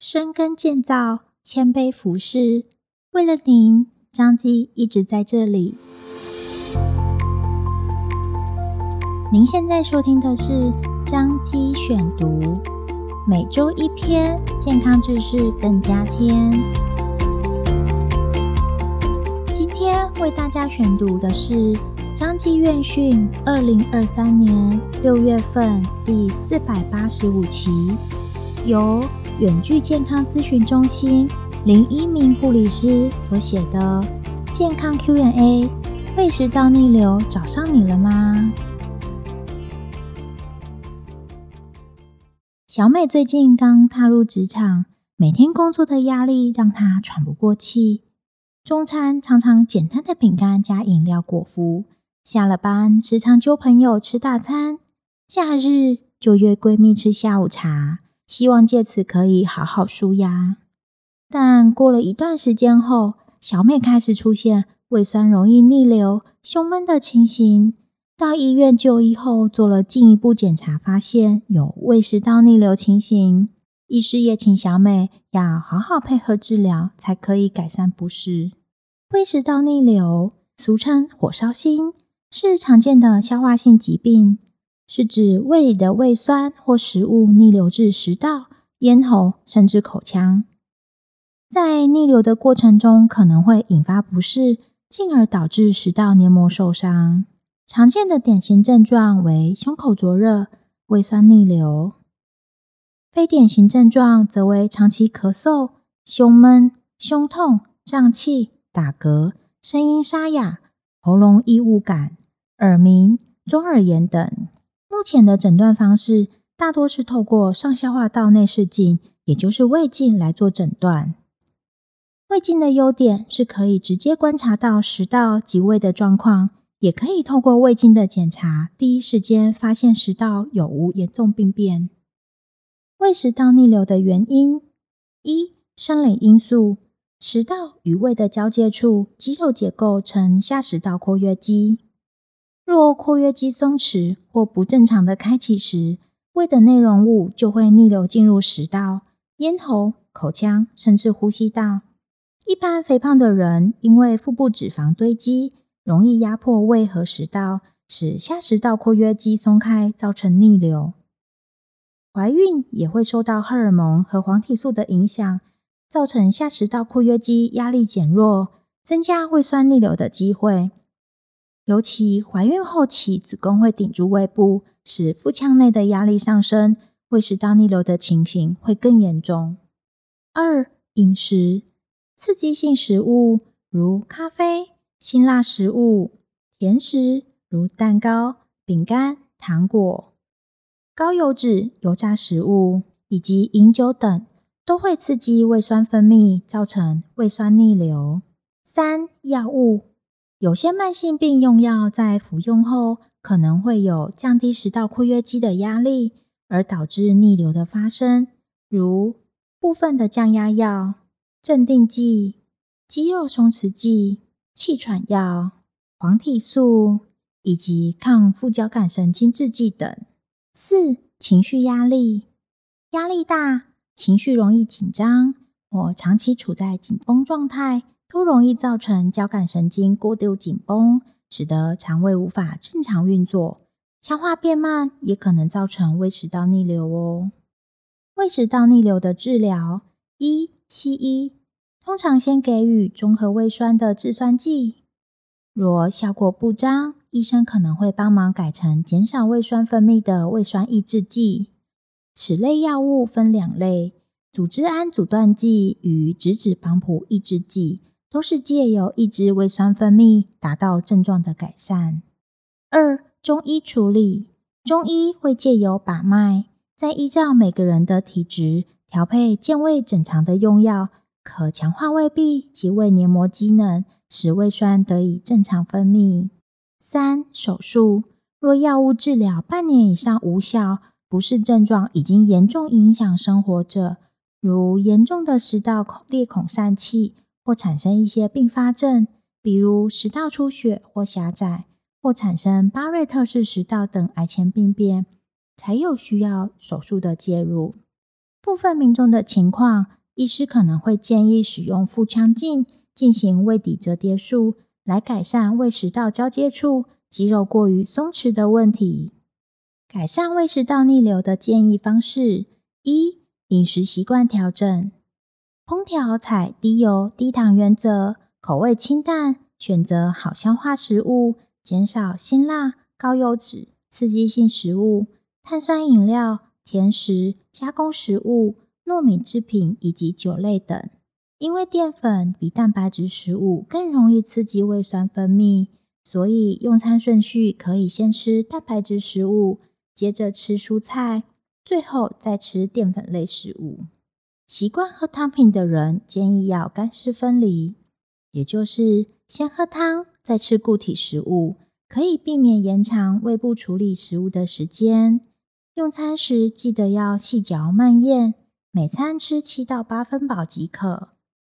深耕建造，谦卑服侍。为了您，张基一直在这里。您现在收听的是张基选读，每周一篇健康知识更加添。今天为大家选读的是张基院讯二零二三年六月份第四百八十五期，由远距健康咨询中心林一鸣护理师所写的健康 Q&A，胃食道逆流找上你了吗？小美最近刚踏入职场，每天工作的压力让她喘不过气。中餐常常简单的饼干加饮料果腹，下了班时常揪朋友吃大餐，假日就约闺蜜吃下午茶。希望借此可以好好舒压，但过了一段时间后，小美开始出现胃酸容易逆流、胸闷的情形。到医院就医后，做了进一步检查，发现有胃食道逆流情形。医师也请小美要好好配合治疗，才可以改善不适。胃食道逆流，俗称火烧心，是常见的消化性疾病。是指胃里的胃酸或食物逆流至食道、咽喉，甚至口腔。在逆流的过程中，可能会引发不适，进而导致食道黏膜受伤。常见的典型症状为胸口灼热、胃酸逆流；非典型症状则为长期咳嗽、胸闷、胸痛、胀气、打嗝、声音沙哑、喉咙异物感、耳鸣、中耳炎等。目前的诊断方式大多是透过上消化道内视镜，也就是胃镜来做诊断。胃镜的优点是可以直接观察到食道及胃的状况，也可以透过胃镜的检查，第一时间发现食道有无严重病变。胃食道逆流的原因：一、生理因素，食道与胃的交界处肌肉结构呈下食道括约肌。若括约肌松弛或不正常的开启时，胃的内容物就会逆流进入食道、咽喉、口腔，甚至呼吸道。一般肥胖的人因为腹部脂肪堆积，容易压迫胃和食道，使下食道括约肌松开，造成逆流。怀孕也会受到荷尔蒙和黄体素的影响，造成下食道括约肌压力减弱，增加胃酸逆流的机会。尤其怀孕后期，子宫会顶住胃部，使腹腔内的压力上升，胃食道逆流的情形会更严重。二、饮食刺激性食物，如咖啡、辛辣食物、甜食如蛋糕、饼干、糖果、高油脂、油炸食物以及饮酒等，都会刺激胃酸分泌，造成胃酸逆流。三、药物。有些慢性病用药在服用后，可能会有降低食道括约肌的压力，而导致逆流的发生，如部分的降压药、镇定剂、肌肉松弛剂、气喘药、黄体素以及抗副交感神经制剂等。四、情绪压力，压力大，情绪容易紧张，或长期处在紧绷状态。都容易造成交感神经过度紧绷，使得肠胃无法正常运作，消化变慢，也可能造成胃食道逆流哦。胃食道逆流的治疗：一、西医通常先给予中和胃酸的制酸剂，若效果不彰，医生可能会帮忙改成减少胃酸分泌的胃酸抑制剂。此类药物分两类：组织胺阻断剂与质子帮浦抑制剂。都是借由抑制胃酸分泌，达到症状的改善。二、中医处理，中医会借由把脉，再依照每个人的体质调配健胃整肠的用药，可强化胃壁及胃黏膜机能，使胃酸得以正常分泌。三、手术，若药物治疗半年以上无效，不适症状已经严重影响生活者，如严重的食道裂孔疝气。或产生一些并发症，比如食道出血或狭窄，或产生巴瑞特氏食道等癌前病变，才有需要手术的介入。部分民众的情况，医师可能会建议使用腹腔镜进行胃底折叠术，来改善胃食道交接处肌肉过于松弛的问题。改善胃食道逆流的建议方式：一、饮食习惯调整，烹调采低油、低糖原则，口味清淡，选择好消化食物，减少辛辣、高油脂、刺激性食物、碳酸饮料、甜食、加工食物、糯米制品以及酒类等。因为淀粉比蛋白质食物更容易刺激胃酸分泌，所以用餐顺序可以先吃蛋白质食物，接着吃蔬菜，最后再吃淀粉类食物。习惯喝汤品的人建议要干湿分离，也就是先喝汤再吃固体食物，可以避免延长胃部处理食物的时间。用餐时记得要细嚼慢咽，每餐吃七到八分饱即可。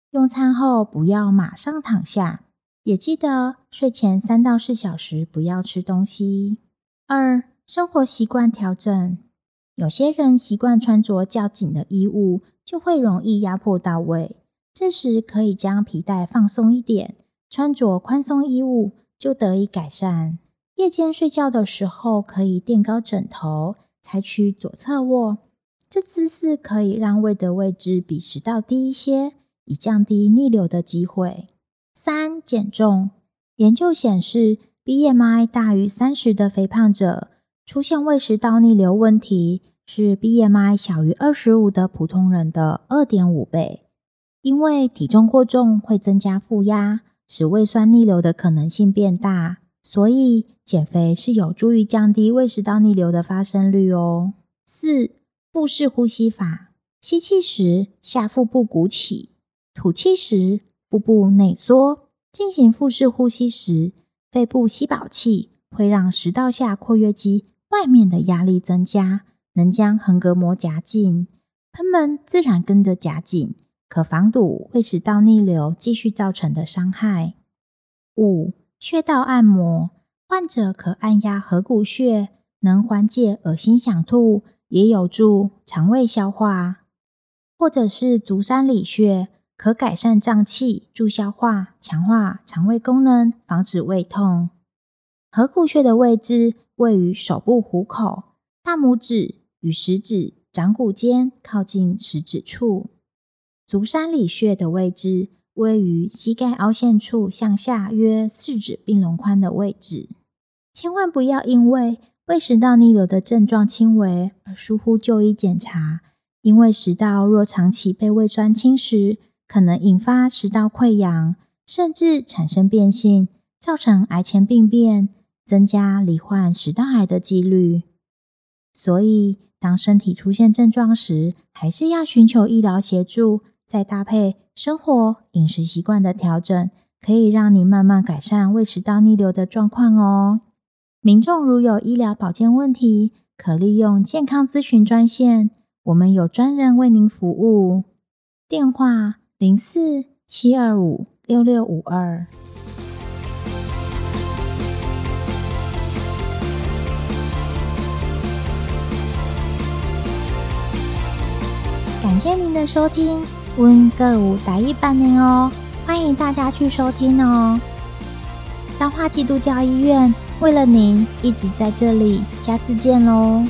用餐后不要马上躺下，也记得睡前三到四小时不要吃东西。二、生活习惯调整，有些人习惯穿着较紧的衣物，就会容易压迫到胃。这时可以将皮带放松一点，穿着宽松衣物就得以改善。夜间睡觉的时候可以垫高枕头，采取左侧卧，这姿势可以让胃的位置比食道低一些。以降低逆流的机会。三、减重。研究显示，BMI 大于三十的肥胖者出现胃食道逆流问题，是 BMI 小于二十五的普通人的二点五倍。因为体重过重会增加负压，使胃酸逆流的可能性变大，所以减肥是有助于降低胃食道逆流的发生率哦。四、腹式呼吸法。吸气时，下腹部鼓起。吐气时，腹部内缩。进行腹式呼吸时，肺部吸饱气会让食道下括约肌外面的压力增加，能将横膈膜夹紧，賁门自然跟着夹紧，可防堵胃食道逆流继续造成的伤害。五、穴道按摩，患者可按压合谷穴，能缓解恶心想吐，也有助肠胃消化，或者是足三里穴。可改善胀气、助消化、强化肠胃功能，防止胃痛。合谷穴的位置位于手部虎口，大拇指与食指掌骨间靠近食指处。足三里穴的位置位于膝盖凹陷处向下约四指并拢宽的位置。千万不要因为胃食道逆流的症状轻微而疏忽就医检查，因为食道若长期被胃酸侵蚀，可能引发食道溃疡，甚至产生变性，造成癌前病变，增加罹患食道癌的几率。所以，当身体出现症状时，还是要寻求医疗协助，再搭配生活饮食习惯的调整，可以让你慢慢改善胃食道逆流的状况哦。民众如有医疗保健问题，可利用健康咨询专线，我们有专人为您服务，电话。零四七二五六六五二，感谢您的收听，温歌舞打一半年哦，欢迎大家去收听哦。彰化基督教医院为了您一直在这里，下次见喽。